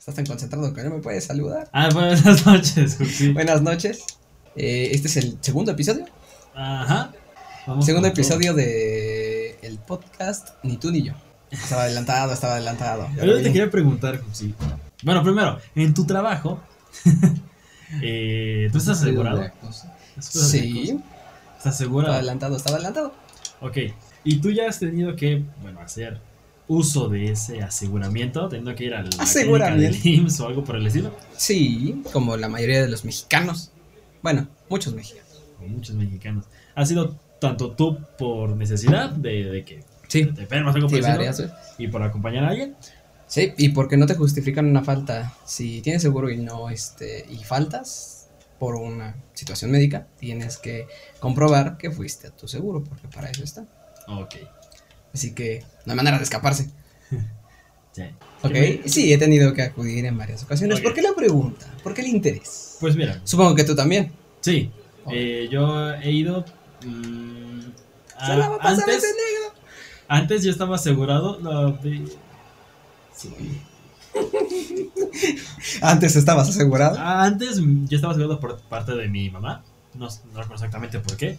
Estás tan concentrado que no me puedes saludar. Ah, buenas noches, Juxi. Buenas noches. Eh, este es el segundo episodio. Ajá. Vamos segundo con todo. episodio de el podcast Ni tú ni yo. Estaba adelantado, estaba adelantado. Yo te quería preguntar, Juxi. Bueno, primero, en tu trabajo, eh, ¿tú estás asegurado? ¿Estás Sí, ¿Estás estaba asegurado? adelantado, estaba adelantado. Ok. ¿Y tú ya has tenido que, bueno, hacer uso de ese aseguramiento? Teniendo que ir al Aseguramiento. del IMSS o algo por el estilo? Sí, como la mayoría de los mexicanos. Bueno, muchos mexicanos. Muchos mexicanos. ¿Ha sido tanto tú por necesidad de, de que Sí, te enfermas algo por sí, el estilo? ¿Y por acompañar a alguien? Sí, y porque no te justifican una falta. Si tienes seguro y no, este, y faltas por una situación médica, tienes que comprobar que fuiste a tu seguro, porque para eso está. Ok. Así que no hay manera de escaparse. Sí. Ok, ¿Qué sí, he tenido que acudir en varias ocasiones. ¿Por qué la pregunta? ¿Por qué el interés? Pues mira, Supongo que tú también. sí. Eh, yo he ido. mm, Se la va a pasar antes, ese negro. antes yo estaba asegurado. no, de- sí. Antes estabas asegurado. Ah, Antes yo estaba asegurado por parte de mi mamá. No, no recuerdo exactamente por qué.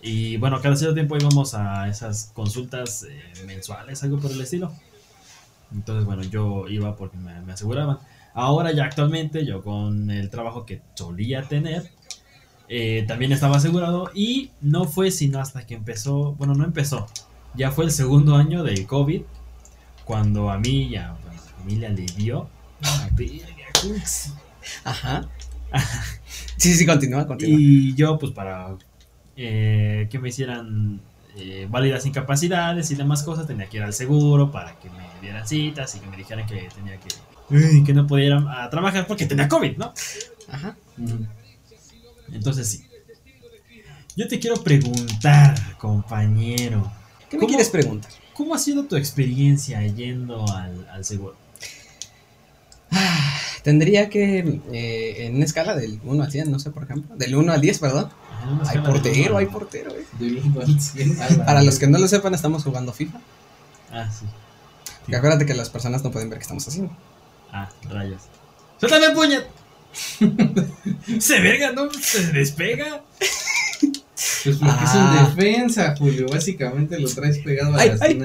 Y bueno, cada cierto tiempo íbamos a esas consultas eh, mensuales, algo por el estilo. Entonces, bueno, yo iba porque me, me aseguraban. Ahora ya actualmente, yo con el trabajo que solía tener, eh, también estaba asegurado. Y no fue sino hasta que empezó, bueno, no empezó. Ya fue el segundo año del COVID, cuando a mí y a, bueno, a mi familia le dio. Ajá. Sí, sí, continúa, continúa. Y yo, pues para eh, que me hicieran eh, válidas incapacidades y demás cosas, tenía que ir al seguro para que me dieran citas y que me dijeran que tenía que, uy, que no ir a, a trabajar porque tenía COVID, ¿no? Ajá. Entonces sí. Yo te quiero preguntar, compañero, ¿Qué me quieres preguntar? ¿cómo ha sido tu experiencia yendo al, al seguro? Ah, Tendría que, eh, en una escala del 1 al 100, no sé, por ejemplo. Del 1 al 10, perdón. Hay portero, hay portero. eh. Para los que no lo sepan, estamos jugando FIFA. Ah, sí. Porque acuérdate que las personas no pueden ver qué estamos haciendo. Ah, rayos. ¡Suéltame, puñet! Se verga, ¿no? Se despega. Pues porque Ah. es en defensa, Julio. Básicamente lo traes pegado a Ay, las ay.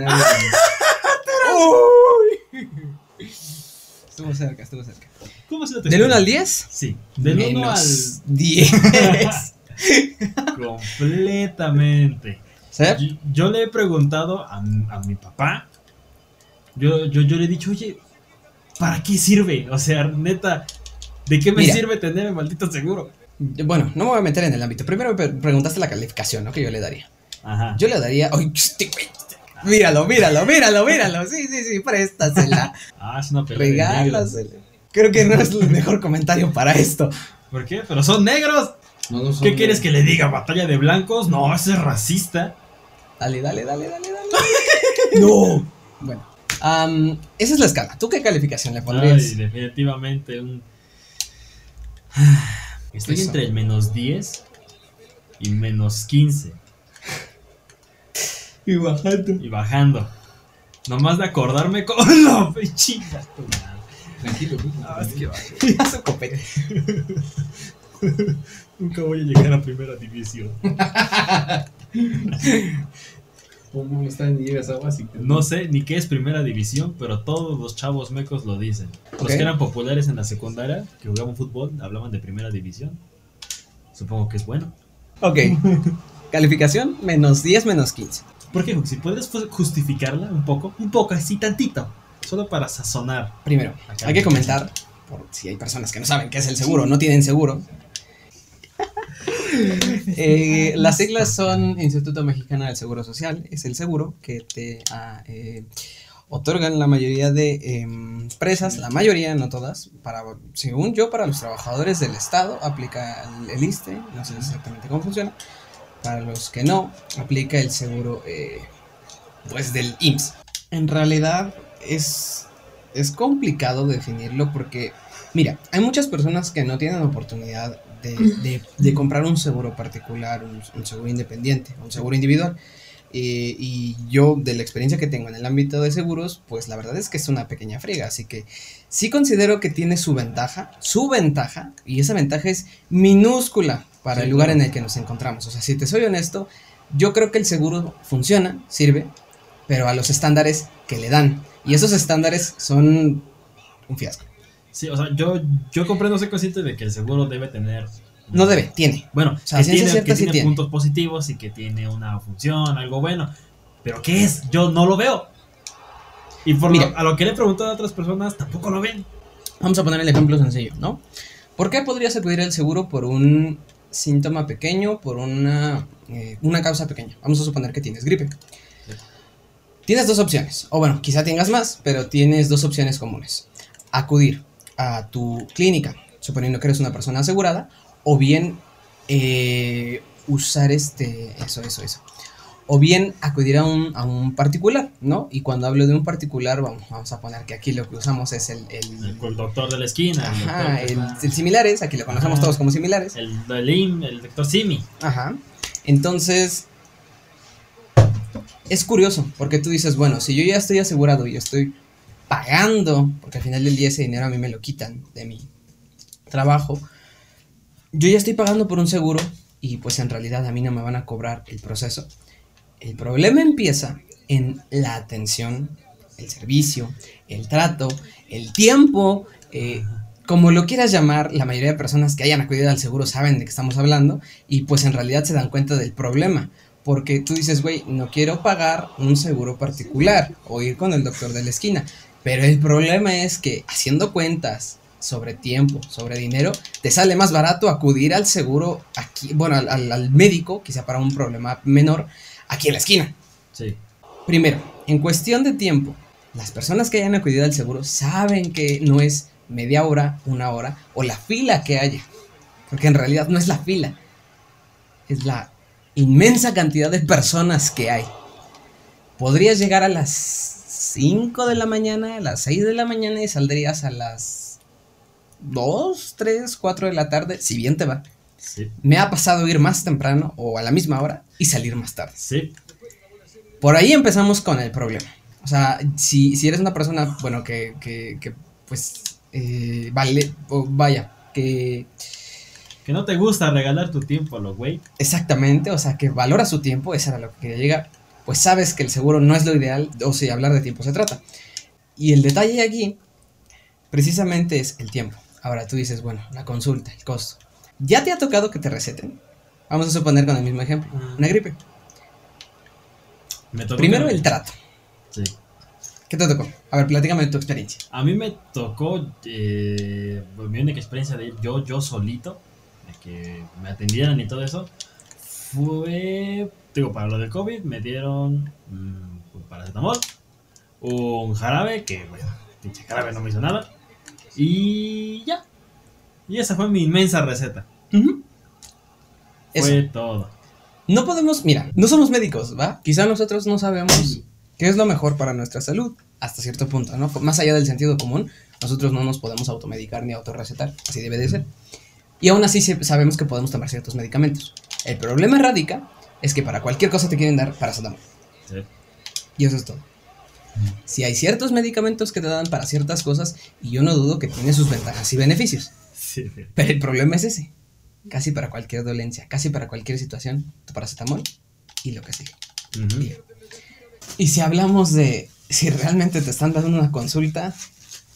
Estuvo cerca, estuvo cerca. ¿Cómo se te ¿Del 1 al 10? Sí. Del 1 al. Menos 10. Completamente. Yo, yo le he preguntado a, a mi papá. Yo, yo, yo le he dicho, oye, ¿para qué sirve? O sea, neta, ¿de qué me Mira. sirve tener el maldito seguro? Bueno, no me voy a meter en el ámbito. Primero me pre- preguntaste la calificación, ¿no? Que yo le daría. Ajá. Yo le daría. ¡Ay, este! Míralo, míralo, míralo, míralo. Sí, sí, sí, préstasela. Ah, es una. Regálasela. Creo que no es el mejor comentario para esto. ¿Por qué? Pero son negros. No, no son ¿Qué quieres que le diga? ¿Batalla de blancos? No, ese es racista. Dale, dale, dale, dale, dale. no. Bueno, esa es la escala. ¿Tú qué calificación le Ay, pondrías? definitivamente un. Estoy Eso. entre el menos 10 y menos 15. Y bajando. Y bajando. Nomás de acordarme con. ¡No, tu madre! Tranquilo, Julio. Ah, es que va. Ya su copete. Nunca voy a llegar a primera división. ¿Cómo está en llegas a básica? No sé ni qué es primera división, pero todos los chavos mecos lo dicen. Los que eran populares en la secundaria, que jugaban fútbol, hablaban de primera división. Supongo que es bueno. Ok. Calificación, menos 10, menos 15. ¿Por qué, Si ¿Puedes justificarla un poco? Un poco, así tantito. Solo para sazonar. Primero, hay que comentar, por si hay personas que no saben qué es el seguro, no tienen seguro. Eh, las siglas son Instituto Mexicano del Seguro Social, es el seguro que te ah, eh, otorgan la mayoría de em, empresas, la mayoría, no todas, para, según yo, para los trabajadores del Estado aplica el, el ISSSTE, no sé exactamente cómo funciona, para los que no, aplica el seguro eh, pues del IMSS. En realidad es, es complicado definirlo porque, mira, hay muchas personas que no tienen oportunidad de, de- de comprar un seguro particular, un, un seguro independiente, un seguro individual. eh, y yo, de la experiencia que tengo en el ámbito de seguros, pues la verdad es que es una pequeña friega. Así que sí considero que tiene su ventaja, su ventaja, y esa ventaja es minúscula para Sí, el lugar en el que nos encontramos. O sea, si te soy honesto, yo creo que el seguro funciona, sirve, pero a los estándares que le dan. Y esos estándares son un fiasco. Sí, o sea, yo, yo comprendo, soy consciente de que el seguro debe tener. No debe, tiene. Bueno, sea, que tiene, cierta que sí tiene tiene. puntos positivos y que tiene una función, algo bueno. Pero ¿qué es? Yo no lo veo. Y por Mira. lo- a lo que le he preguntado a otras personas, tampoco lo ven. Vamos a poner el ejemplo sencillo, ¿no? ¿Por qué podrías acudir al seguro por un síntoma pequeño, por una, eh, una causa pequeña? Vamos a suponer que tienes gripe. Tienes dos opciones, o bueno, quizá tengas más, pero tienes dos opciones comunes. Acudir a tu clínica, suponiendo que eres una persona asegurada, o bien eh, usar este, eso, eso, eso. O bien acudir a un, a un particular, ¿no? Y cuando hablo de un particular, vamos, vamos a poner que aquí lo que usamos es el, el, El, doctor de la esquina, Ajá, el, similares, aquí lo conocemos Ajá. todos como similares. el, el, el doctor Simi. Ajá. Entonces, es curioso, porque tú dices, bueno, si yo ya estoy asegurado y estoy pagando, porque al final del día ese dinero a mí me lo quitan de mi trabajo, yo ya estoy pagando por un seguro y pues en realidad a mí no me van a cobrar el proceso. El problema empieza en la atención, el servicio, el trato, el tiempo, eh, como lo quieras llamar, la mayoría de personas que hayan acudido al seguro saben de qué estamos hablando y pues en realidad se dan cuenta del problema. Porque tú dices, güey, no quiero pagar un seguro particular o ir con el doctor de la esquina. Pero el problema es que haciendo cuentas sobre tiempo, sobre dinero, te sale más barato acudir al seguro aquí, bueno, al, al- al médico, quizá para un problema menor, aquí en la esquina. Sí. Primero, en cuestión de tiempo, las personas que hayan acudido al seguro saben que no es media hora, una hora o la fila que haya. Porque en realidad no es la fila, es la inmensa cantidad de personas que hay. Podrías llegar a las 5 de la mañana, a las 6 de la mañana y saldrías a las 2, 3, 4 de la tarde, si bien te va. Sí. Me ha pasado ir más temprano o a la misma hora y salir más tarde. Sí. Por ahí empezamos con el problema. O sea, si, si eres una persona, bueno, que, que, que, pues, eh, vale, vaya, que Que no te gusta regalar tu tiempo a lo güey. exactamente, o sea, que valora su tiempo, eso era lo que quería llegar, pues sabes que el seguro no es lo ideal, o si hablar de tiempo se trata. Y el detalle aquí, precisamente es el tiempo. Ahora tú dices, bueno, la consulta, el costo. ¿Ya te ha tocado que te receten? Vamos a suponer con el mismo ejemplo, una gripe. Me tocó Primero que- el trato. Sí. ¿Qué te tocó? A ver, platícame tu experiencia. A mí me tocó eh, pues, mi única experiencia de ir yo, yo solito, de que me atendieran y todo eso, fue, digo, para lo del COVID me dieron mm, un paracetamol, un jarabe, que bueno, pinche jarabe no me hizo nada, y ya. Y esa fue mi inmensa receta. Eso. Fue todo. No podemos, mira, no somos médicos, ¿va? Quizá nosotros no sabemos qué es lo mejor para nuestra salud, hasta cierto punto, ¿no? Más allá del sentido común, nosotros no nos podemos automedicar ni autorrecetar, así debe de ser. Y aún así sabemos que podemos tomar ciertos medicamentos. El problema radica es que para cualquier cosa te quieren dar paracetamol, Sí. y eso es todo. Si hay ciertos medicamentos que te dan para ciertas cosas, y yo no dudo que tiene sus ventajas y beneficios, Sí. pero el problema es ese. Casi para cualquier dolencia, casi para cualquier situación, tu paracetamol y lo que sigue. Ujú. Bien. Y si hablamos de si realmente te están dando una consulta,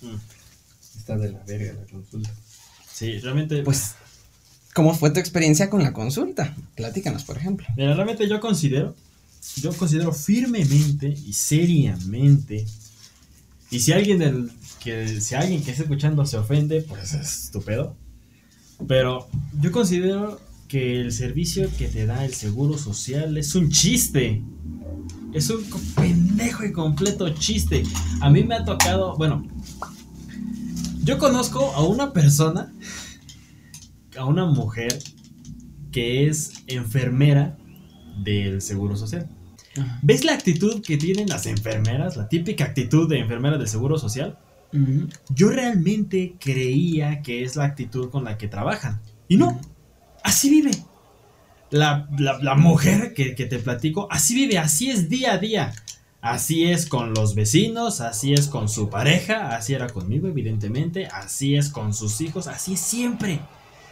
Mm. Está de la verga la consulta. Sí, realmente. pues, ¿cómo fue tu experiencia con la consulta? Platícanos, por ejemplo. Mira, realmente yo considero, yo considero firmemente y seriamente, y si alguien del, que si alguien que está escuchando se ofende, pues es estúpido. Pero yo considero que el servicio que te da el seguro social es un chiste. Es un pendejo y completo chiste. A mí me ha tocado, bueno, yo conozco a una persona, a una mujer que es enfermera del Seguro Social. ¿Ves la actitud que tienen las enfermeras? La típica actitud de enfermera del Seguro Social. Yo realmente creía que es la actitud con la que trabajan. Y no, así vive. la, la- la mujer que, que te platico, así vive, así es día a día. Así es con los vecinos, así es con su pareja, así era conmigo, evidentemente, así es con sus hijos, así es siempre.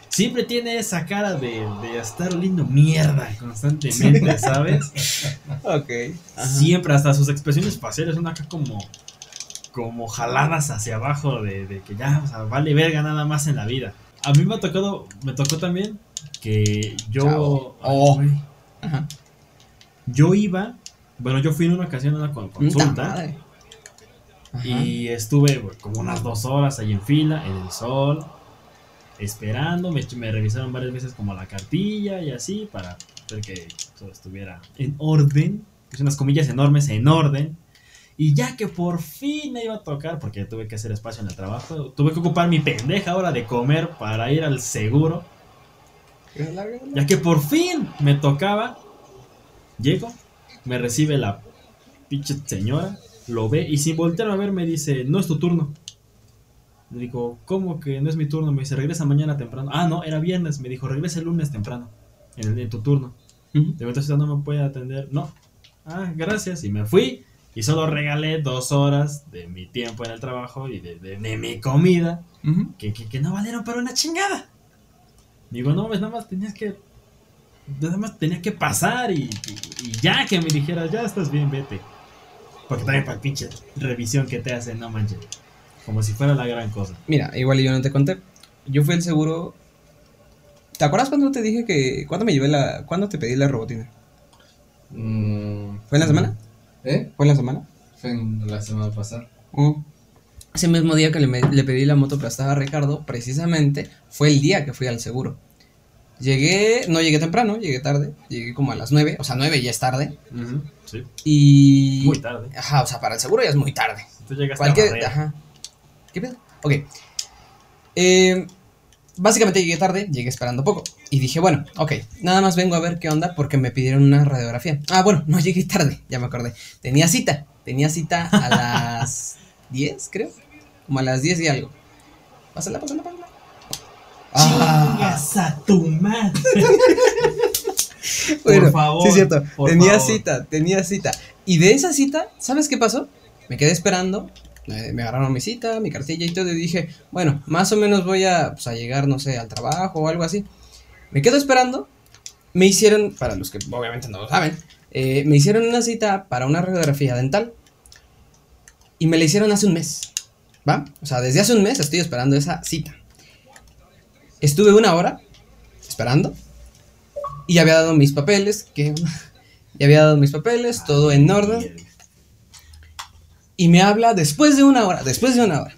Siempre tiene esa cara de, de estar oliendo mierda constantemente, ¿sabes? Ok. Ajá. Siempre, hasta sus expresiones faciales son acá como, como jaladas hacia abajo de, de que ya, o sea, vale verga nada más en la vida. A mí me ha tocado, me tocó también que yo, Chao. Oh. Ajá. yo iba, bueno, yo fui en una ocasión a una consulta y estuve como unas dos horas ahí en fila, en el sol, esperando, me, me revisaron varias veces como la cartilla y así para ver que todo estuviera en orden, puse unas comillas enormes en orden. Y ya que por fin me iba a tocar, porque tuve que hacer espacio en el trabajo, tuve que ocupar mi pendeja hora de comer para ir al seguro. Ya que por fin me tocaba, llego, me recibe la pinche señora, lo ve y sin voltear a ver me dice, no es tu turno. Le digo, ¿cómo que no es mi turno? Me dice, regresa mañana temprano. Ah, no, era viernes. Me dijo, regresa el lunes temprano, en, en tu turno. Ujú. Digo, entonces no me puede atender. No. Ah, gracias. Y me fui y solo regalé dos horas de mi tiempo en el trabajo y de, de- de mi comida que, que, que no valieron para una chingada. Digo, no, pues nada más tenías que. Nada más tenía que pasar y, y- y ya que me dijeras, ya estás bien, vete. Porque también para pinche revisión que te hacen, no manches. Como si fuera la gran cosa. Mira, igual yo no te conté. Yo fui el seguro. ¿Te acuerdas cuando te dije que. ¿Cuándo me llevé la. ¿Cuándo te pedí la robotina? Mm, ¿Fue en la semana? ¿Eh? ¿Fue en la semana? Fue en la semana pasada. Oh. Ese mismo día que le, le pedí la moto prestada a Ricardo, precisamente fue el día que fui al seguro. Llegué, no llegué temprano, llegué tarde, llegué como a las 9, o sea, 9 ya es tarde. Sí. Y. Muy tarde. Ajá, o sea, para el seguro ya es muy tarde. Tú llegaste Cualquier. a. Ajá. ¿Qué pedo? Ok. Eh, básicamente llegué tarde, llegué esperando poco. Y dije, bueno, ok, nada más vengo a ver qué onda porque me pidieron una radiografía. Ah, bueno, no llegué tarde, ya me acordé. Tenía cita, tenía cita a las 10, creo. Como a las 10 y algo. Pásala, pásala, pásala. Ah, Chingas a tu madre. bueno, favor, sí es cierto. por Tenía favor. cita, tenía cita. Y de esa cita, ¿sabes qué pasó? Me quedé esperando. Eh, Me agarraron mi cita, mi cartilla y todo. Y dije, bueno, más o menos voy a, pues, a llegar, no sé, al trabajo o algo así. Me quedo esperando. Me hicieron, para los que obviamente no lo saben, eh, me hicieron una cita para una radiografía dental. Y me la hicieron hace un mes. ¿Va? O sea, desde hace un mes estoy esperando esa cita. Estuve una hora esperando. Y había dado mis papeles. Que había dado mis papeles, todo en orden. Y me habla después de una hora, después de una hora.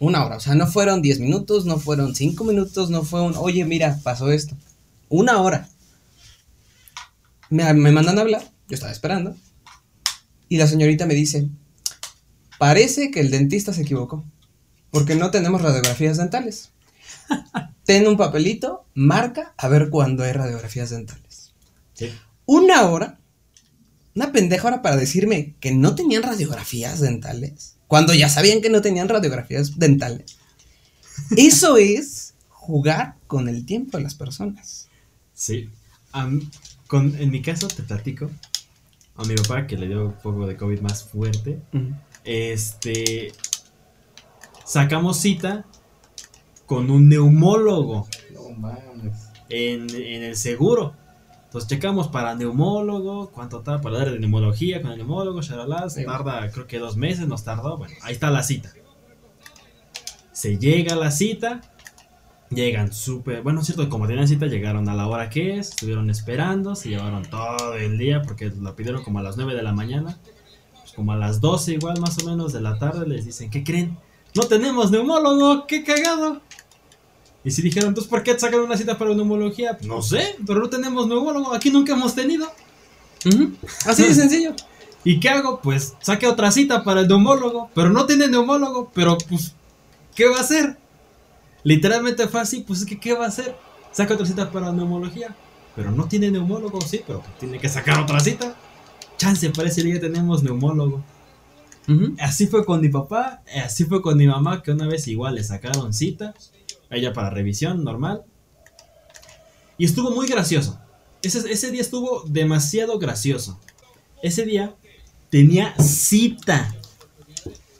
Una hora, o sea, no fueron 10 minutos, no fueron 5 minutos, no fue un, oye, mira, pasó esto. Una hora. Me, me mandan a hablar, yo estaba esperando. Y la señorita me dice, parece que el dentista se equivocó, porque no tenemos radiografías dentales. Ten un papelito, marca a ver cuándo hay radiografías dentales. Sí. Una hora, una pendeja hora para decirme que no tenían radiografías dentales, cuando ya sabían que no tenían radiografías dentales. Eso es jugar con el tiempo de las personas. Sí. Con, en mi caso, te platico. A mi papá, que le dio un poco de COVID más fuerte, este. Sacamos cita con un neumólogo No mames. en, en el seguro. Entonces checamos para neumólogo, cuánto tarda para dar de neumología con el neumólogo, shalala, Sí. tarda creo que dos meses, nos tardó. Bueno, ahí está la cita. Se llega a la cita, llegan súper, bueno, es cierto, como tenían cita, llegaron a la hora que es, estuvieron esperando, se llevaron todo el día porque la pidieron como a las 9 de la mañana. Pues como a las 12 igual más o menos de la tarde les dicen, ¿qué creen? No tenemos neumólogo, qué cagado. Y si dijeron, entonces, ¿por qué sacan una cita para neumología? No sé, pero no tenemos neumólogo, aquí nunca hemos tenido. Ujú. Así de sencillo. ¿Y qué hago? Pues saque otra cita para el neumólogo, pero no tiene neumólogo, pero pues, ¿qué va a hacer? Literalmente fue así, pues es que, ¿qué va a hacer? Saca otra cita para neumología, pero no tiene neumólogo, sí, pero pues, tiene que sacar otra cita. Chance, parece que ya tenemos neumólogo. Ujú. Así fue con mi papá, así fue con mi mamá, que una vez igual le sacaron cita, ella para revisión normal. Y estuvo muy gracioso. Ese, ese día estuvo demasiado gracioso. Ese día tenía cita.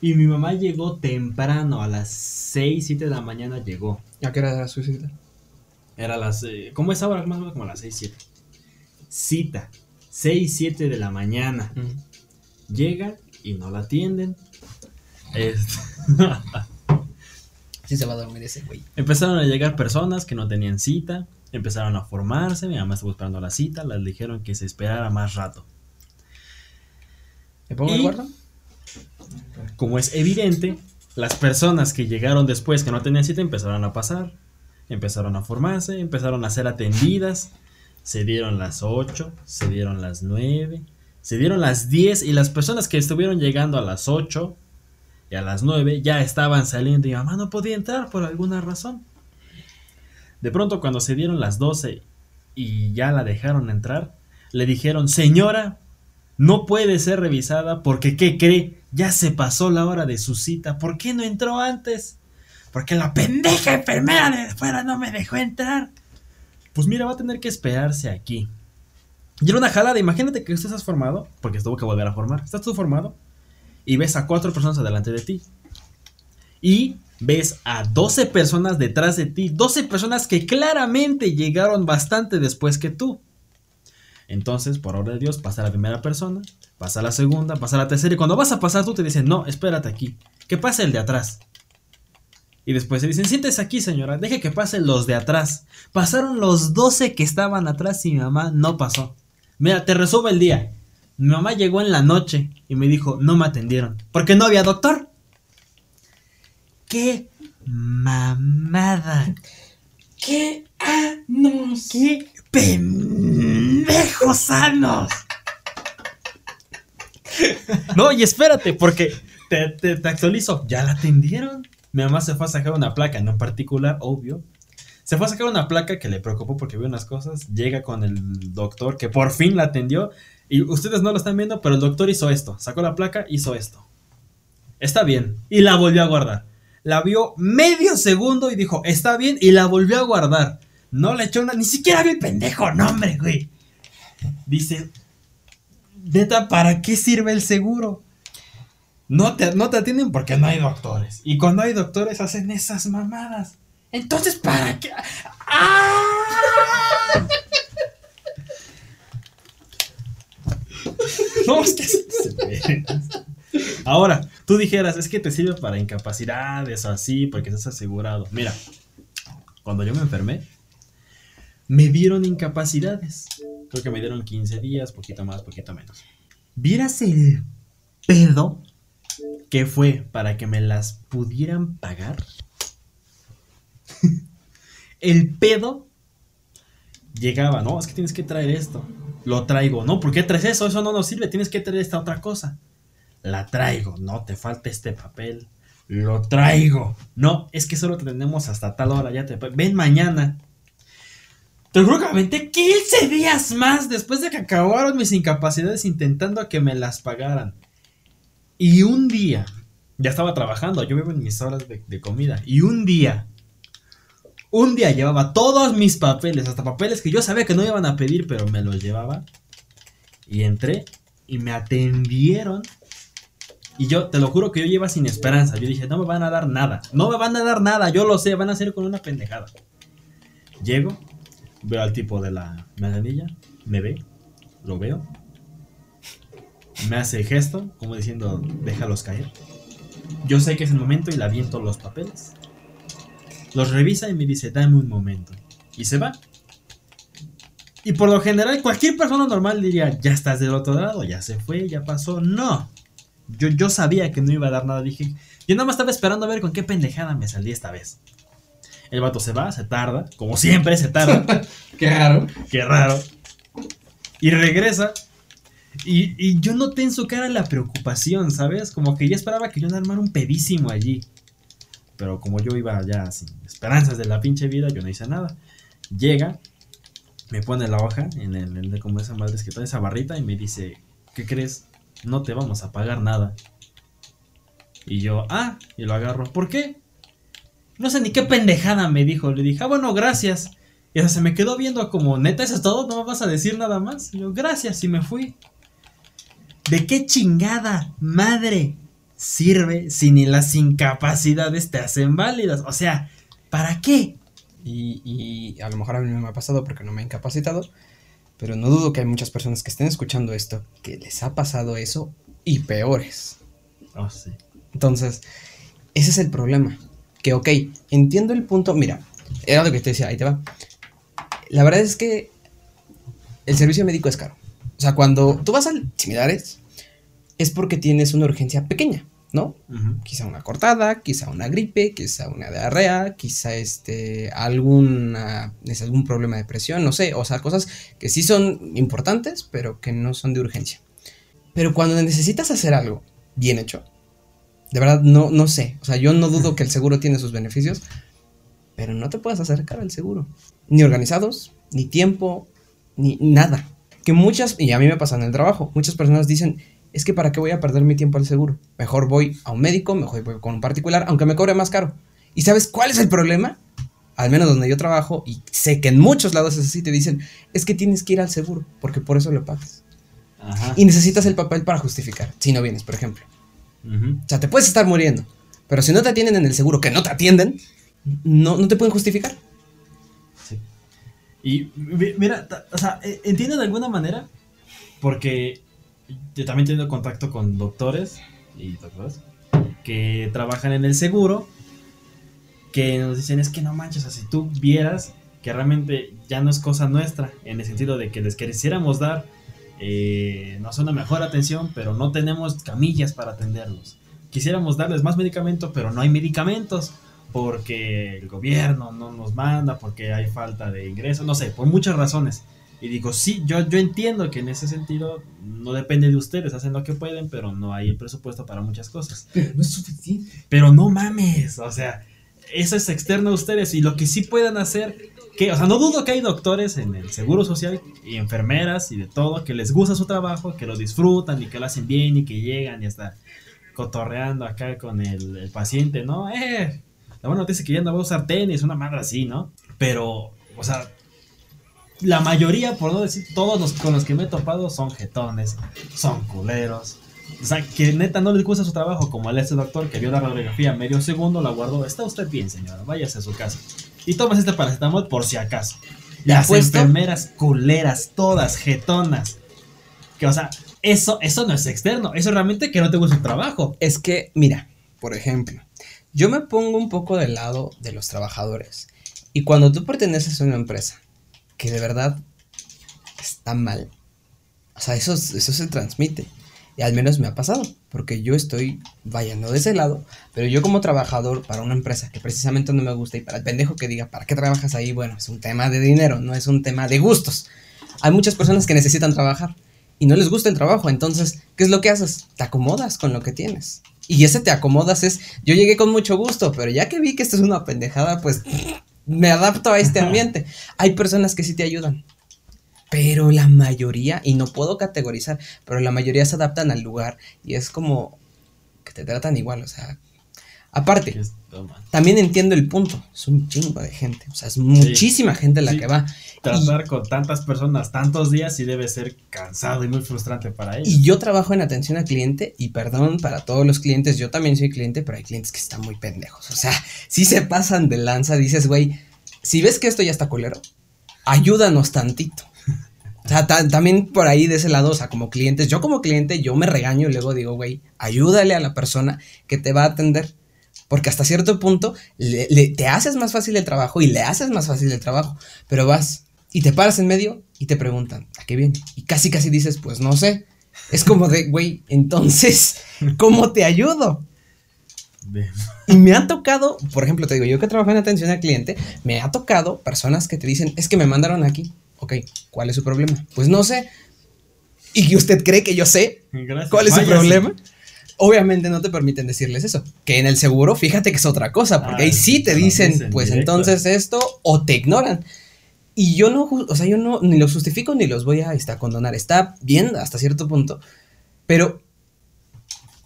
Y mi mamá llegó temprano, a las 6, 7 de la mañana llegó. ¿A qué hora era su cita? Era las... eh, ¿Cómo es ahora? Más o menos como las 6, 7. Cita. 6, 7 de la mañana. Llega y no la atienden. Este, Sí se va a dormir ese güey. empezaron a llegar personas que no tenían cita. Empezaron a formarse. Mi mamá estuvo esperando la cita. Les dijeron que se esperara más rato. ¿Me pongo Y- de acuerdo? Como es evidente, las personas que llegaron después que no tenían cita empezaron a pasar. Empezaron a formarse. Empezaron a ser atendidas. Se dieron las 8. Se dieron las 9. Se dieron las 10. Y las personas que estuvieron llegando a las 8 y a las 9 ya estaban saliendo y mamá no podía entrar por alguna razón. De pronto cuando se dieron las 12 y ya la dejaron entrar, le dijeron, señora, no puede ser revisada porque, ¿qué cree? Ya se pasó la hora de su cita. ¿Por qué no entró antes? Porque la pendeja enfermera de fuera no me dejó entrar. Pues mira, va a tener que esperarse aquí. Y era una jalada. Imagínate que tú estás formado, porque tuvo que volver a formar. Estás tú formado y ves a cuatro personas adelante de ti. Y ves a 12 personas detrás de ti. 12 personas que claramente llegaron bastante después que tú. Entonces, por orden de Dios, pasa la primera persona, pasa la segunda, pasa la tercera. Y cuando vas a pasar tú te dicen, no, espérate aquí. Que pase el de atrás. Y después se dicen, siéntese aquí, señora, deje que pasen los de atrás. Pasaron los 12 que estaban atrás y mi mamá no pasó. Mira, te resumo el día. Mi mamá llegó en la noche y me dijo, no me atendieron. Porque no había doctor. ¡Qué mamada! ¿Qué anos? ¡Qué pendejos sanos! No, y espérate, porque te, te, te actualizo. Ya la atendieron. Mi mamá se fue a sacar una placa, no en particular, obvio. Se fue a sacar una placa que le preocupó porque vio unas cosas. Llega con el doctor que por fin la atendió. Y ustedes no lo están viendo, pero el doctor hizo esto. Sacó la placa, hizo esto. Está bien. Y la volvió a guardar. La vio medio segundo y dijo, está bien. Y la volvió a guardar. No le echó una. Ni siquiera vio el pendejo nombre, güey. Dice, neta, ¿para qué sirve el seguro? No te, no te atienden porque no hay doctores. Y cuando hay doctores hacen esas mamadas. Entonces, ¿para qué? ¡Ah! No, es que se- se- Ahora, tú dijeras, es que te sirve para incapacidades o así, porque estás asegurado. Mira, cuando yo me enfermé, me dieron incapacidades. Creo que me dieron 15 días, poquito más, poquito menos. ¿Vieras el pedo que fue para que me las pudieran pagar? el pedo llegaba, no, es que tienes que traer esto. Lo traigo, no, ¿por qué traes eso? Eso no nos sirve, tienes que traer esta otra cosa. La traigo, no, te falta este papel. Lo traigo. No, es que solo te tenemos hasta tal hora, ya te... Ven mañana. Te juro que aventé 15 días más después de que acabaron mis incapacidades intentando que me las pagaran. Y un día, ya estaba trabajando, yo vivo en mis horas de comida. Y un día, un día llevaba todos mis papeles, hasta papeles que yo sabía que no iban a pedir, pero me los llevaba. Y entré y me atendieron. Y yo, te lo juro que yo lleva sin esperanza. Yo dije, no me van a dar nada. No me van a dar nada, yo lo sé, van a hacer con una pendejada. Llego, veo al tipo de la medallilla, me ve, lo veo. Me hace gesto, como diciendo, déjalos caer. Yo sé que es el momento y le aviento los papeles. Los revisa y me dice, dame un momento. Y se va. Y por lo general, cualquier persona normal diría, ya estás del otro lado, ya se fue, ya pasó. No. Yo, yo sabía que no iba a dar nada. Dije, yo nada más estaba esperando a ver con qué pendejada me salí esta vez. El vato se va, se tarda, como siempre se tarda. Qué raro. Qué raro. Y regresa. Y, y yo noté en su cara la preocupación, ¿sabes? Como que ya esperaba que yo me armara un pedísimo allí. Pero como yo iba ya sin esperanzas de la pinche vida, yo no hice nada. Llega, me pone la hoja en el, en el- como esa madre escritora, esa barrita, y me dice, ¿qué crees? No te vamos a pagar nada. Y yo, ah, y lo agarro. ¿Por qué? No sé ni qué pendejada me dijo. Le dije, ah, bueno, gracias. Y se me quedó viendo como, neta, eso es todo, no me vas a decir nada más. Y yo, gracias, y me fui. ¿De qué chingada madre sirve si ni las incapacidades te hacen válidas? O sea, ¿para qué? Y, y a lo mejor a mí no me ha pasado porque no me he incapacitado, pero no dudo que hay muchas personas que estén escuchando esto que les ha pasado eso y peores. Oh, sí. Entonces, ese es el problema. Que, ok, entiendo el punto. Mira, era lo que te decía, ahí te va. La verdad es que el servicio médico es caro. O sea, cuando tú vas al similares, es porque tienes una urgencia pequeña, ¿no? Quizá una cortada, quizá una gripe, quizá una diarrea, quizá este alguna es algún problema de presión, no sé, o sea, cosas que sí son importantes, pero que no son de urgencia. Pero cuando necesitas hacer algo bien hecho, de verdad no no sé, o sea, yo no dudo que el seguro tiene sus beneficios, pero no te puedes acercar al seguro, ni organizados, ni tiempo, ni nada. Que muchas, y a mí me pasa en el trabajo, muchas personas dicen, es que para qué voy a perder mi tiempo al seguro. Mejor voy a un médico, mejor voy con un particular, aunque me cobre más caro. ¿Y sabes cuál es el problema? Al menos donde yo trabajo, y sé que en muchos lados es así, te dicen, es que tienes que ir al seguro, porque por eso lo pagas. Ajá. Y necesitas el papel para justificar, si no vienes, por ejemplo. Ujú. O sea, te puedes estar muriendo, pero si no te atienden en el seguro, que no te atienden, no, no te pueden justificar. Sí. Y mi- mira, o sea, e- entiendo de alguna manera, porque yo también tengo contacto con doctores y doctores que trabajan en el seguro, que nos dicen, es que no manches, o sea, si tú vieras que realmente ya no es cosa nuestra, en el sentido de que les quisiéramos dar, eh, no sé, una mejor atención, pero no tenemos camillas para atenderlos. Quisiéramos darles más medicamento, pero no hay medicamentos porque el gobierno no nos manda, porque hay falta de ingresos, no sé, por muchas razones. Y digo, sí, yo, yo entiendo que en ese sentido no depende de ustedes, hacen lo que pueden, pero no hay presupuesto para muchas cosas. Pero no es suficiente. Pero no mames, o sea, eso es externo a ustedes y lo que sí puedan hacer, que, o sea, no dudo que hay doctores en el Seguro Social y enfermeras y de todo que les gusta su trabajo, que lo disfrutan y que lo hacen bien y que llegan y hasta cotorreando acá con el, el paciente, ¿no? Eh, la buena noticia es que ya no va a usar tenis, una madre así, ¿no? Pero, o sea, la mayoría, por no decir todos los con los que me he topado, son jetones, son culeros. O sea, que neta no les gusta su trabajo, como el este doctor que vio la radiografía medio segundo, la guardó. Está usted bien, señora, váyase a su casa. Y tomas este paracetamol por si acaso. Las apuesto- enfermeras culeras, todas jetonas. Que, o sea, eso, eso no es externo, eso realmente que no te gusta su trabajo. Es que, mira, por ejemplo, yo me pongo un poco del lado de los trabajadores. Y cuando tú perteneces a una empresa que de verdad está mal, o sea, eso, eso se transmite. Y al menos me ha pasado, porque yo estoy, vaya, no de ese lado, pero yo como trabajador para una empresa que precisamente no me gusta y para el pendejo que diga, ¿para qué trabajas ahí? Bueno, es un tema de dinero, no es un tema de gustos. Hay muchas personas que necesitan trabajar y no les gusta el trabajo, entonces, ¿qué es lo que haces? Te acomodas con lo que tienes. Y ese te acomodas es, yo llegué con mucho gusto, pero ya que vi que esto es una pendejada, pues me adapto a este ambiente. Hay personas que sí te ayudan, pero la mayoría, y no puedo categorizar, pero la mayoría se adaptan al lugar y es como que te tratan igual, o sea, aparte, también entiendo el punto, es un chingo de gente, o sea, es muchísima gente la Sí. que va. Tratar con tantas personas tantos días sí debe ser cansado y muy frustrante para ellos. Y yo trabajo en atención al cliente y perdón para todos los clientes, yo también soy cliente, pero hay clientes que están muy pendejos. O sea, si se pasan de lanza, dices, güey, si ves que esto ya está colero, ayúdanos tantito. O sea, ta- también por ahí de ese lado, o sea, como clientes, yo como cliente, yo me regaño y luego digo, güey, ayúdale a la persona que te va a atender. Porque hasta cierto punto le- le- te haces más fácil el trabajo y le haces más fácil el trabajo. Pero vas y te paras en medio y te preguntan, ¿a qué viene? Y casi casi dices, pues no sé. Es como de, güey, entonces, ¿cómo te ayudo? Y me han tocado, por ejemplo, te digo, yo que trabajo en atención al cliente, me ha tocado personas que te dicen, es que me mandaron aquí. Ok, ¿cuál es su problema? Pues no sé. ¿Y usted cree que yo sé Gracias. cuál es su problema? Obviamente no te permiten decirles eso. Que en el seguro, fíjate que es otra cosa, porque Ah, ahí sí te dicen, dicen pues directo. entonces esto, o te ignoran. Y yo no, o sea, yo no, ni los justifico ni los voy a a condonar. Está bien hasta cierto punto, pero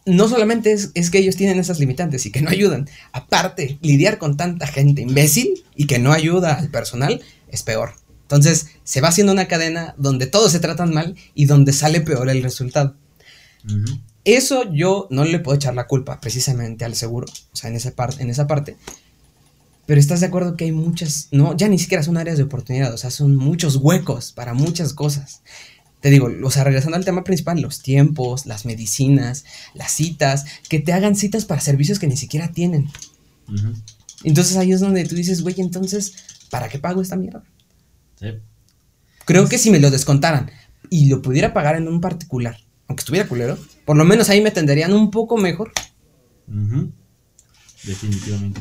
no solamente es, es que ellos tienen esas limitantes y que no ayudan, aparte, lidiar con tanta gente imbécil y que no ayuda al personal es peor. Entonces, se va haciendo una cadena donde todos se tratan mal y donde sale peor el resultado. Ujú. Eso yo no le puedo echar la culpa precisamente al seguro, o sea, en esa, parte en esa parte. Pero estás de acuerdo que hay muchas, no, ya ni siquiera son áreas de oportunidad, o sea, son muchos huecos para muchas cosas. Te digo, o sea, regresando al tema principal, los tiempos, las medicinas, las citas, que te hagan citas para servicios que ni siquiera tienen. Entonces ahí es donde tú dices, güey, entonces, ¿para qué pago esta mierda? Sí. Creo que si me lo descontaran y lo pudiera pagar en un particular, aunque estuviera culero, por lo menos ahí me atenderían un poco mejor. Definitivamente.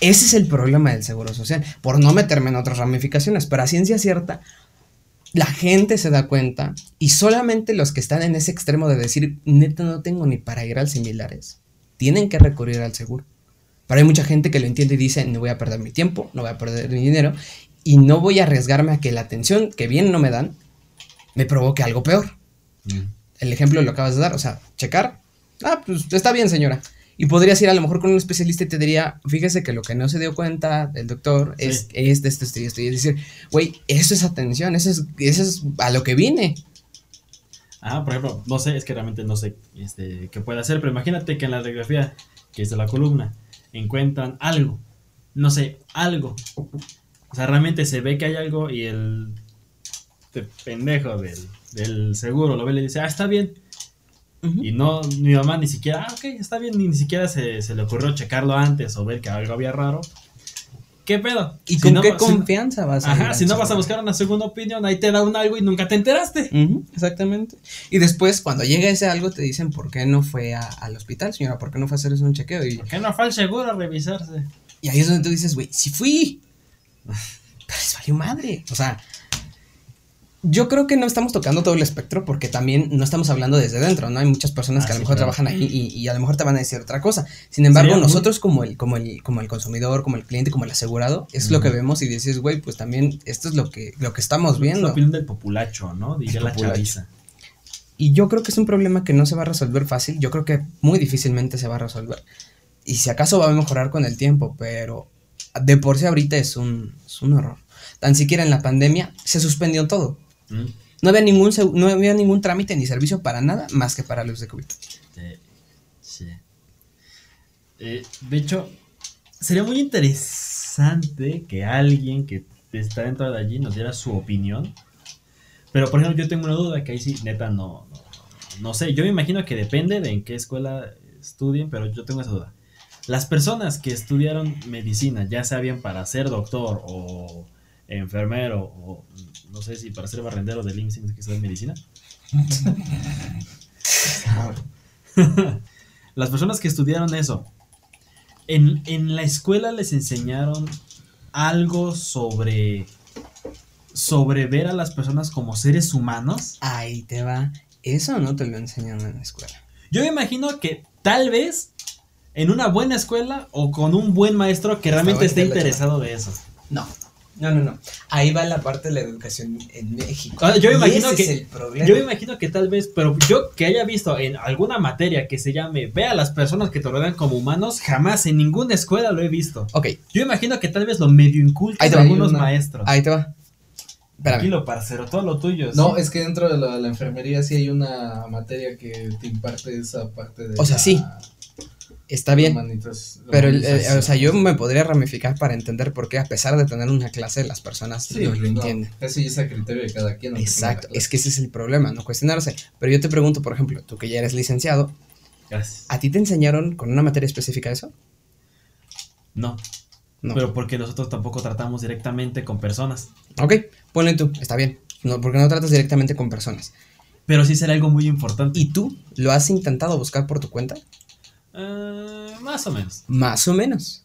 Ese es el problema del seguro social, por no meterme en otras ramificaciones, pero a ciencia cierta, la gente se da cuenta y solamente los que están en ese extremo de decir, neta, no tengo ni para ir al similares, tienen que recurrir al seguro. Pero hay mucha gente que lo entiende y dice, no voy a perder mi tiempo, no voy a perder mi dinero y no voy a arriesgarme a que la atención que bien no me dan me provoque algo peor. Mm. El ejemplo lo acabas de dar, o sea, checar. Ah, pues está bien, señora. Y podrías ir a lo mejor con un especialista y te diría, fíjese que lo que no se dio cuenta el doctor es, Sí. es de esto, esto y esto. Y es decir, güey, eso es atención, eso es, eso es a lo que vine. Ah, por ejemplo, no sé, es que realmente no sé este, qué puede hacer, pero imagínate que en la radiografía, que es de la columna, encuentran algo, no sé, algo. O sea, realmente se ve que hay algo y el este pendejo del, del seguro lo ve y le dice, ah, está bien. Y no, mi mamá ni siquiera, ah, ok, está bien, ni, ni siquiera se, se le ocurrió checarlo antes o ver que algo había raro. ¿Qué pedo? ¿Y Si con no qué si- confianza vas a Ajá, si no vas a buscar una segunda opinión, ahí te da un algo y nunca te enteraste. Exactamente. Y después, cuando llega ese algo, te dicen, ¿por qué no fue a- al hospital, señora? ¿Por qué no fue a hacerse un chequeo? Y, ¿Por qué no fue al seguro a revisarse? y ahí es donde tú dices, güey, sí fui. Pero les valió madre. O sea, yo creo que no estamos tocando todo el espectro porque también no estamos hablando desde dentro, ¿no? Hay muchas personas Ah, que a lo sí, mejor claro. trabajan ahí y, y a lo mejor te van a decir otra cosa. Sin embargo, Sería nosotros como el, como el, como el consumidor, como el cliente, como el asegurado, es lo que vemos y dices, güey, pues también esto es lo que, lo que estamos Es la viendo. opinión del populacho, ¿no? Diría la chaviza. Y yo creo que es un problema que no se va a resolver fácil. Yo creo que muy difícilmente se va a resolver. Y si acaso va a mejorar con el tiempo, pero de por sí ahorita es un, es un horror. Tan siquiera en la pandemia se suspendió todo. No había ningún, no había ningún trámite ni servicio para nada más que para los de COVID. Eh, sí. Eh, de hecho, sería muy interesante que alguien que está dentro de allí nos diera su opinión. Pero, por ejemplo, yo tengo una duda que ahí sí, neta, no, no, no sé. Yo me imagino que depende de en qué escuela estudien, pero yo tengo esa duda. Las personas que estudiaron medicina, ya sea bien para ser doctor o enfermero o no sé si para ser barrendero del IMSS, que estudian medicina, Las personas que estudiaron eso, en, en la escuela les enseñaron algo sobre, sobre ver a las personas como seres humanos. Ahí te va. Eso no te lo enseñan en la escuela. Yo me imagino que tal vez en una buena escuela o con un buen maestro que realmente esté interesado de eso. No. No, no, no. Ahí va la parte de la educación en México. Ah, yo me Y imagino ese que- es el problema. Yo me imagino que tal vez, pero yo que haya visto en alguna materia que se llame Ve a las personas que te rodean como humanos, jamás en ninguna escuela lo he visto. Ok, Yo imagino que tal vez lo medio inculcan algunos una- maestros. ahí te va. Espérame. Tranquilo, parcero, todo lo tuyo. No, ¿sí? es que dentro de la, la enfermería sí hay una materia que te imparte esa parte de. O sea, la sí, Está bien. Pero, el- eh, o sea, yo me podría ramificar para entender por qué, a pesar de tener una clase, las personas Sí, no lo no, entienden. Eso ya es a criterio de cada quien. Exacto, es que ese es el problema, no cuestionarse. Pero yo te pregunto, por ejemplo, tú que ya eres licenciado, Gracias. ¿a ti te enseñaron con una materia específica eso? No, No. pero porque nosotros tampoco tratamos directamente con personas. Ok, ponle tú, está bien. No, porque no tratas directamente con personas. Pero sí será algo muy importante. ¿Y tú lo has intentado buscar por tu cuenta? Eh, más o menos. Más o menos.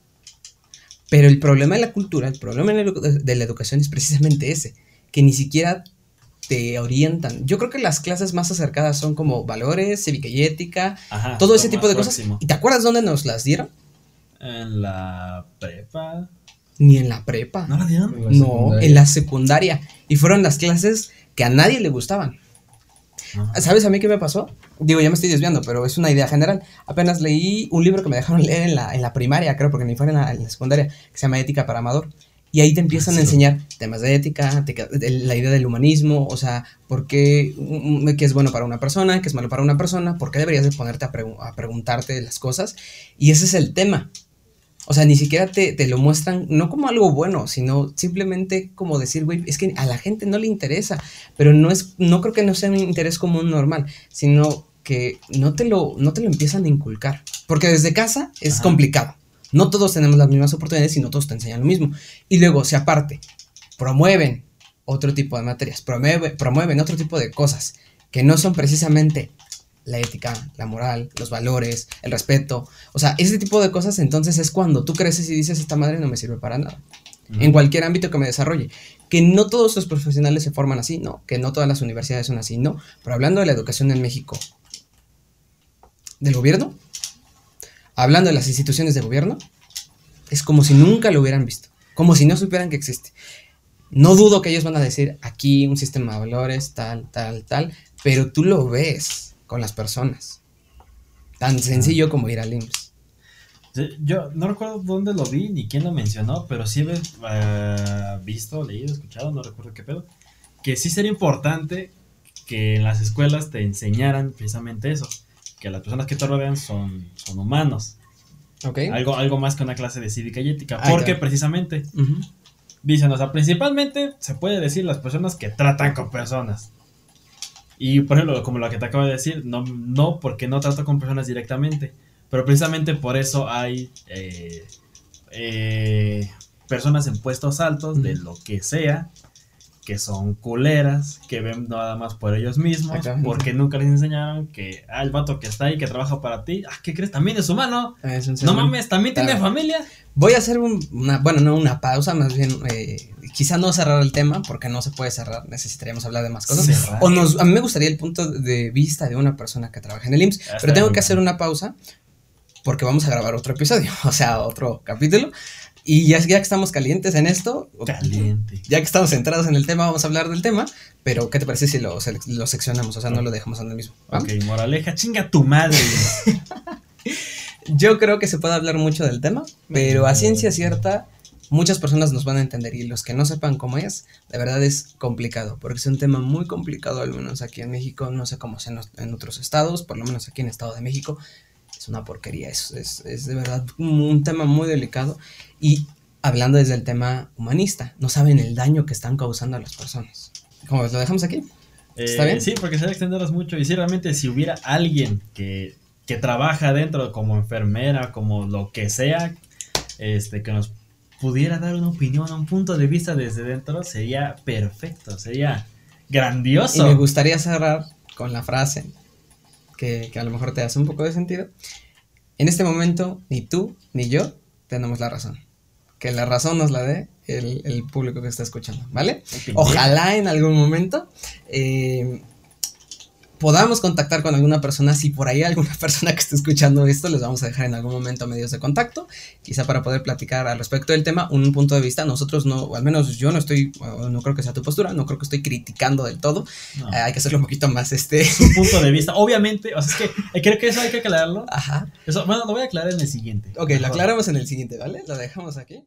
Pero el problema de la cultura, el problema de la, educación es precisamente ese, que ni siquiera te orientan. Yo creo que las clases más acercadas son como valores, cívica y ética, Ajá. todo ese tipo de cosas. ¿Y te acuerdas dónde nos las dieron? En la prepa. Ni en la prepa. ¿No la dieron? En la No, secundaria. en la secundaria. Y fueron las clases que a nadie le gustaban. Ajá. ¿Sabes a mí qué me pasó? Digo, ya me estoy desviando, pero es una idea general. Apenas leí un libro que me dejaron leer en la, en la primaria, creo, porque ni fue en la, en la secundaria, que se llama Ética para Amador. Y ahí te empiezan a enseñar temas de ética, de la idea del humanismo, o sea, por qué, mm, qué es bueno para una persona, qué es malo para una persona, por qué deberías de ponerte a, pregu- a preguntarte las cosas. Y ese es el tema. O sea, ni siquiera te, te lo muestran, no como algo bueno, sino simplemente como decir, güey, es que a la gente no le interesa, pero no es, no creo que no sea un interés común normal, sino que no te lo, no te lo empiezan a inculcar. Porque desde casa es Ajá. complicado. No todos tenemos las mismas oportunidades y no todos te enseñan lo mismo. Y luego, si aparte, promueven otro tipo de materias, promueve- promueven otro tipo de cosas que no son precisamente la ética, la moral, los valores, el respeto. O sea, ese tipo de cosas entonces es cuando tú creces y dices, esta madre no me sirve para nada. En cualquier ámbito que me desarrolle. Que no todos los profesionales se forman así, no. Que no todas las universidades son así, no. Pero hablando de la educación en México, del gobierno, hablando de las instituciones de gobierno, es como si nunca lo hubieran visto. Como si no supieran que existe. No dudo que ellos van a decir aquí un sistema de valores, tal, tal, tal, pero tú lo ves con las personas. Tan sencillo como ir al IMSS. Yo no recuerdo dónde lo vi ni quién lo mencionó, pero sí he eh, visto, leído, escuchado, no recuerdo qué pedo, que sí sería importante que en las escuelas te enseñaran precisamente eso, que las personas que te rodean son, son humanos, ¿Ok? algo, algo más que una clase de cívica y ética, Ah, porque claro. precisamente Ujú. dicen, o sea, principalmente se puede decir las personas que tratan con personas. Y por ejemplo, como lo que te acabo de decir, no, no porque no trato con personas directamente, pero precisamente por eso hay eh, eh, personas en puestos altos de lo que sea, que son culeras, que ven nada más por ellos mismos, Exactamente. porque nunca les enseñaron que ah, el vato que está ahí, que trabaja para ti, ah, ¿qué crees? También es humano. Es ser No mames, también tiene familia. Voy a hacer un- una, bueno, no una pausa, más bien, eh, quizá no cerrar el tema, porque no se puede cerrar, necesitaríamos hablar de más cosas. Cerrar. O nos, a mí me gustaría el punto de vista de una persona que trabaja en el IMSS, pero tengo que hacer una pausa, porque vamos a grabar otro episodio, o sea, otro capítulo, y ya, ya que estamos calientes en esto, Caliente. ya que estamos centrados en el tema, vamos a hablar del tema, pero ¿qué te parece si lo, seccionamos? O sea, no lo dejamos en el mismo. ¿va? Ok, moraleja, chinga tu madre. Yo creo que se puede hablar mucho del tema, pero a ciencia cierta muchas personas nos van a entender y los que no sepan cómo es, de verdad es complicado, porque es un tema muy complicado, al menos aquí en México, no sé cómo sea en, os- en otros estados, por lo menos aquí en Estado de México, es una porquería, es, es, es de verdad un, un tema muy delicado y hablando desde el tema humanista, no saben el daño que están causando a las personas. Como ves, lo dejamos aquí. ¿Está Eh, bien? Sí, porque se va a mucho. Y si realmente si hubiera alguien que, que trabaja dentro como enfermera, como lo que sea, este, que nos pudiera dar una opinión, un punto de vista desde dentro, sería perfecto, sería Y grandioso. me gustaría cerrar con la frase que, que a lo mejor te hace un poco de sentido. En este momento, ni tú ni yo tenemos la razón. Que la razón nos la dé el, el público que está escuchando, ¿vale? Ojalá en algún momento eh, podamos contactar con alguna persona. Si por ahí hay alguna persona que esté escuchando esto, les vamos a dejar en algún momento medios de contacto, quizá para poder platicar al respecto del tema, un punto de vista. Nosotros no, o al menos yo no estoy, no creo que sea tu postura, no creo que estoy criticando del todo. No, Eh, hay que hacerlo un poquito más este. es un punto de vista. Obviamente, o sea, es que eh, creo que eso hay que aclararlo. Ajá. Eso, bueno, lo voy a aclarar en el siguiente. Ok, lo aclaramos en el siguiente, ¿vale? Lo dejamos aquí.